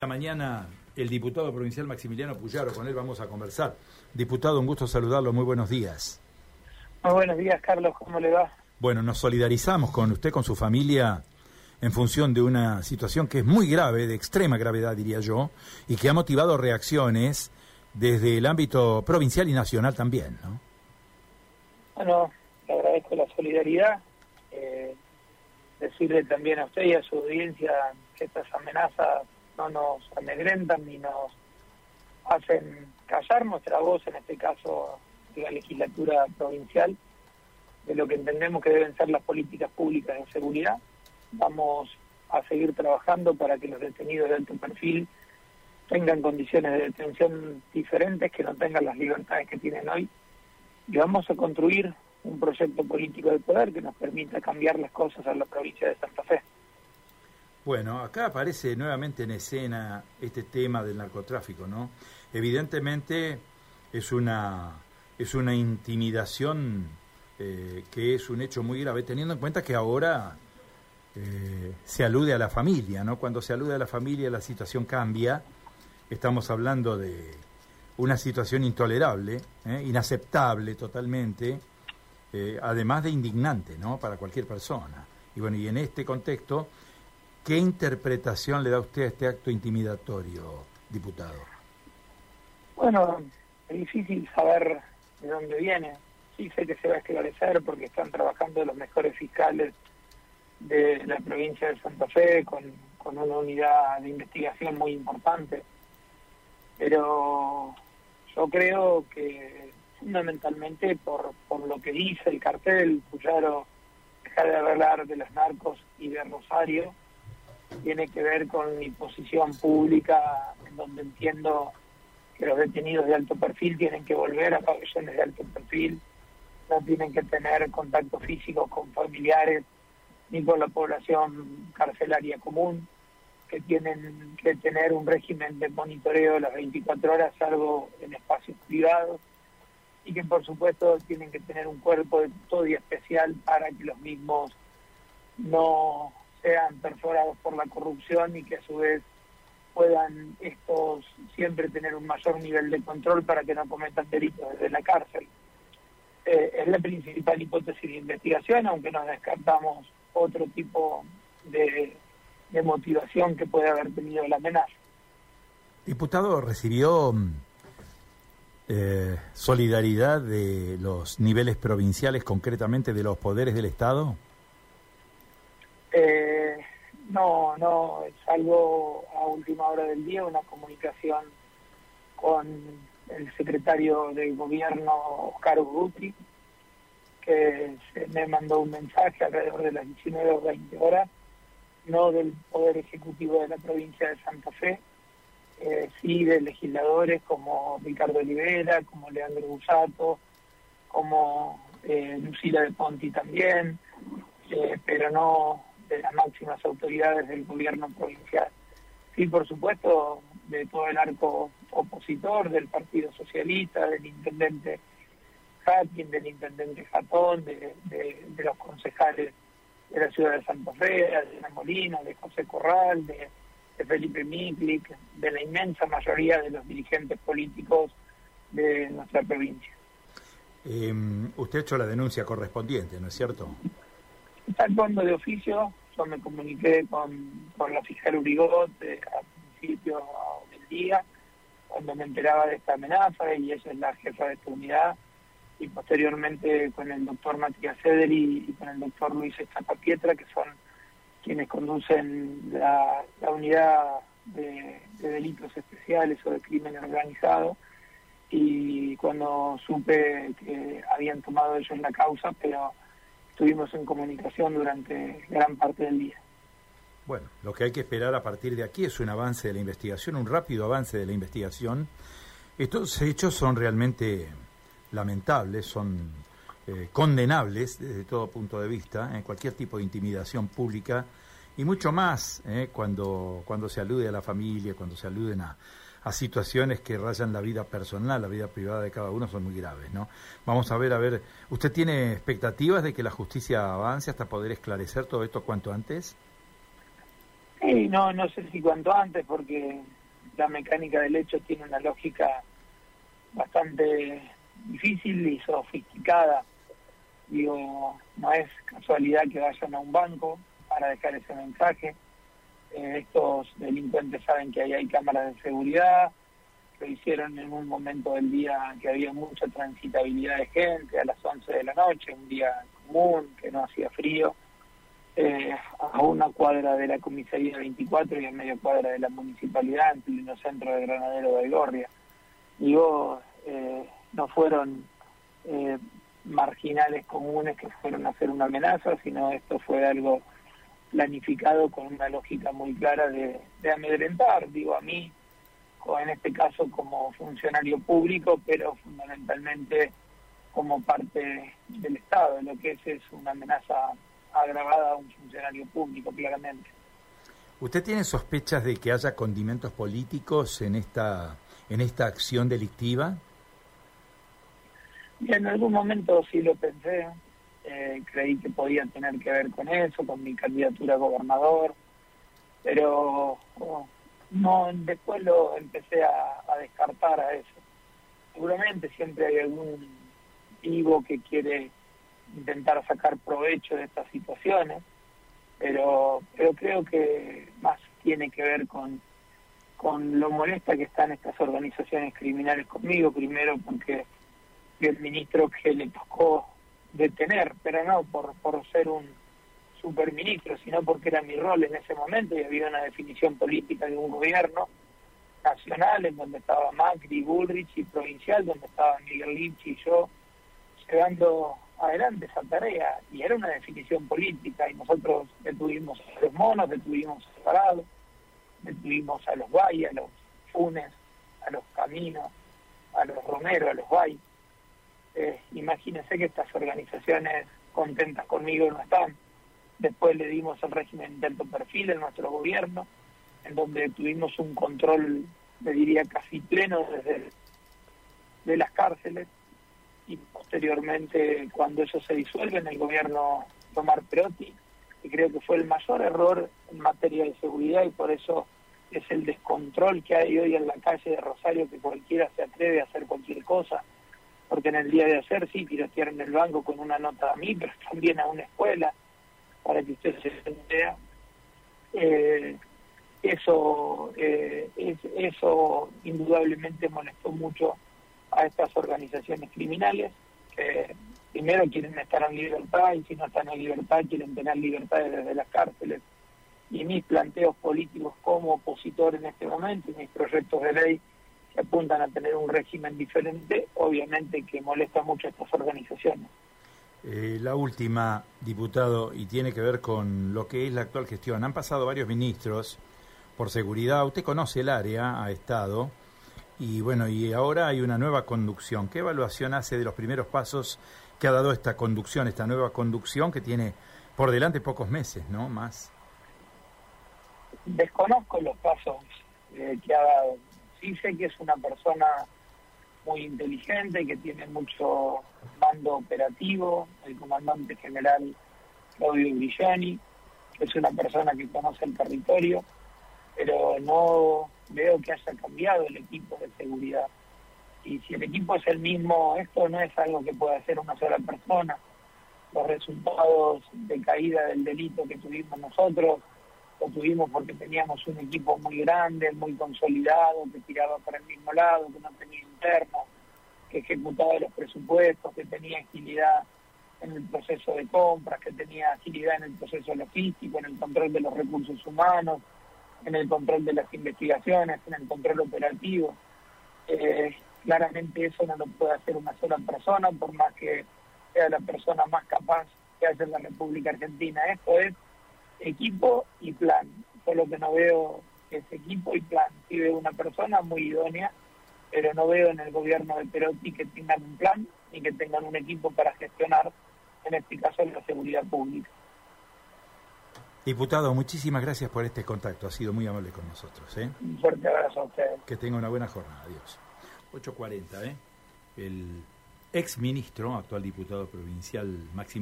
La mañana el diputado provincial Maximiliano Puyaro, con él vamos a conversar. Diputado, un gusto saludarlo, muy buenos días. Muy buenos días, Carlos, ¿cómo le va? Bueno, nos solidarizamos con usted, con su familia, en función de una situación que es muy grave, de extrema gravedad, diría yo, y que ha motivado reacciones desde el ámbito provincial y nacional también, ¿no? Bueno, le agradezco la solidaridad. Eh, decirle también a usted y a su audiencia que estas amenazas no nos amedrentan ni nos hacen callar nuestra voz, en este caso de la legislatura provincial, de lo que entendemos que deben ser las políticas públicas de seguridad. Vamos a seguir trabajando para que los detenidos de alto perfil tengan condiciones de detención diferentes, que no tengan las libertades que tienen hoy. Y vamos a construir un proyecto político de poder que nos permita cambiar las cosas en la provincia de Santa Fe. Bueno, acá aparece nuevamente en escena este tema del narcotráfico, ¿no? Evidentemente es una, es una intimidación eh, que es un hecho muy grave, teniendo en cuenta que ahora eh, se alude a la familia, ¿no? Cuando se alude a la familia la situación cambia, estamos hablando de una situación intolerable, ¿eh? inaceptable totalmente, además de indignante, ¿no? Para cualquier persona. Y bueno, y en este contexto ¿Qué interpretación le da usted a este acto intimidatorio, diputado? Bueno, es difícil saber de dónde viene. Sí sé que se va a esclarecer porque están trabajando los mejores fiscales de la provincia de Santa Fe con, una unidad de investigación muy importante. Pero yo creo que fundamentalmente por, por lo que dice el cartel, Puyaro dejar de hablar de los narcos y de Rosario, tiene que ver con mi posición pública, en donde entiendo que los detenidos de alto perfil tienen que volver a pabellones de alto perfil, no tienen que tener contacto físico con familiares ni con la población carcelaria común, que tienen que tener un régimen de monitoreo las 24 horas, salvo en espacios privados, y que por supuesto tienen que tener un cuerpo de custodia especial para que los mismos no sean perforados por la corrupción y que a su vez puedan estos siempre tener un mayor nivel de control para que no cometan delitos desde la cárcel. Eh, es la principal hipótesis de investigación, aunque no descartamos otro tipo de, motivación que puede haber tenido la amenaza. Diputado, ¿recibió mm, eh, solidaridad de los niveles provinciales, concretamente de los poderes del Estado? No, no, salvo a última hora del día una comunicación con el secretario de gobierno Oscar Urruti, que se me mandó un mensaje alrededor de las 19 o 20 horas, no del Poder Ejecutivo de la provincia de Santa Fe, eh, sí de legisladores como Ricardo Olivera, como Leandro Busato, como eh, Lucila de Ponti también, eh, pero no de las máximas autoridades del gobierno provincial. Sí, por supuesto, de todo el arco opositor, del Partido Socialista, del intendente Hatkin, del intendente Jatón, de, los concejales de la ciudad de Santa Fe, de La Molina, de José Corral, de, Felipe Miklik, de la inmensa mayoría de los dirigentes políticos de nuestra provincia. Eh, usted ha hecho la denuncia correspondiente, ¿no es cierto? Está fondo de oficio, me comuniqué con, con la fiscal Urigot eh, al principio del día, cuando me enteraba de esta amenaza, y ella es la jefa de esta unidad, y posteriormente con el doctor Matías Cederi y con el doctor Luis Estapapietra, que son quienes conducen la, unidad de, de, delitos especiales o de crimen organizado, y cuando supe que habían tomado ellos la causa, pero estuvimos en comunicación durante gran parte del día. Bueno, lo que hay que esperar a partir de aquí es un avance de la investigación, un rápido avance de la investigación. Estos hechos son realmente lamentables, son eh, condenables desde todo punto de vista, en cualquier tipo de intimidación pública y mucho más eh, cuando, cuando se alude a la familia, cuando se aluden a, a situaciones que rayan la vida personal, la vida privada de cada uno, son muy graves, ¿no? Vamos a ver, a ver, ¿usted tiene expectativas de que la justicia avance hasta poder esclarecer todo esto cuanto antes? Sí, no, no sé si cuanto antes, porque la mecánica del hecho tiene una lógica bastante difícil y sofisticada. Digo, no es casualidad que vayan a un banco para dejar ese mensaje. Eh, estos delincuentes saben que ahí hay cámaras de seguridad, lo hicieron en un momento del día que había mucha transitabilidad de gente, a las 11 de la noche, un día común, que no hacía frío, eh, a una cuadra de la comisaría 24 y a media cuadra de la municipalidad, en pleno centro de Granadero de Gorria. Digo, eh, no fueron eh, marginales comunes que fueron a hacer una amenaza, sino esto fue algo planificado con una lógica muy clara de, de amedrentar, digo a mí, o en este caso como funcionario público, pero fundamentalmente como parte del Estado. Lo que es es una amenaza agravada a un funcionario público, claramente. ¿Usted tiene sospechas de que haya condimentos políticos en esta, en esta acción delictiva? Y en algún momento sí lo pensé. Eh, creí que podía tener que ver con eso, con mi candidatura a gobernador, pero no después lo empecé a, descartar a eso. Seguramente siempre hay algún vivo que quiere intentar sacar provecho de estas situaciones, pero, pero creo que más tiene que ver con, con lo molesta que están estas organizaciones criminales conmigo, primero porque el ministro que le tocó detener, pero no por, por ser un superministro, sino porque era mi rol en ese momento y había una definición política de un gobierno nacional en donde estaba Macri, Bullrich y provincial donde estaba Miguel Lynch y yo llevando adelante esa tarea y era una definición política y nosotros detuvimos a los monos, detuvimos a Parado, detuvimos a los Bay, a los Funes, a los Caminos, a los Romero, a los Bay. Eh, imagínense que estas organizaciones contentas conmigo no están. Después le dimos el régimen de alto perfil en nuestro gobierno, en donde tuvimos un control, le diría, casi pleno desde de las cárceles y posteriormente cuando eso se disuelve en el gobierno Tomar Perotti, que creo que fue el mayor error en materia de seguridad y por eso es el descontrol que hay hoy en la calle de Rosario que cualquiera se atreve a hacer cualquier cosa, porque en el día de ayer sí tirotearon el banco con una nota a mí, pero también a una escuela, para que usted se vea. Eh, eso, eh, eso indudablemente molestó mucho a estas organizaciones criminales que primero quieren estar en libertad y si no están en libertad quieren tener libertad desde las cárceles. Y mis planteos políticos como opositor en este momento y mis proyectos de ley que apuntan a tener un régimen diferente, obviamente que molesta mucho a estas organizaciones. Eh, la última, diputado, y tiene que ver con lo que es la actual gestión. Han pasado varios ministros por seguridad. Usted conoce el área, ha estado. Y bueno, y ahora hay una nueva conducción. ¿Qué evaluación hace de los primeros pasos que ha dado esta conducción, esta nueva conducción que tiene por delante pocos meses, ¿no? Más. Desconozco los pasos eh, que ha dado. Sí sé que es una persona muy inteligente, que tiene mucho mando operativo, el comandante general Claudio que es una persona que conoce el territorio, pero no veo que haya cambiado el equipo de seguridad. Y si el equipo es el mismo, esto no es algo que pueda hacer una sola persona. Los resultados de caída del delito que tuvimos nosotros lo tuvimos porque teníamos un equipo muy grande, muy consolidado, que tiraba para el mismo lado, que no tenía interno, que ejecutaba los presupuestos, que tenía agilidad en el proceso de compras, que tenía agilidad en el proceso logístico, en el control de los recursos humanos, en el control de las investigaciones, en el control operativo. Eh, claramente eso no lo puede hacer una sola persona, por más que sea la persona más capaz que haya en la República Argentina. Esto es equipo y plan. Solo que no veo es equipo y plan. Sí veo una persona muy idónea, pero no veo en el gobierno de Perotti que tengan un plan ni que tengan un equipo para gestionar, en este caso, la seguridad pública. Diputado, muchísimas gracias por este contacto. Ha sido muy amable con nosotros. ¿eh? Un fuerte abrazo a ustedes. Que tenga una buena jornada. Adiós. 8.40, ¿eh? El ex ministro, actual diputado provincial Máximo.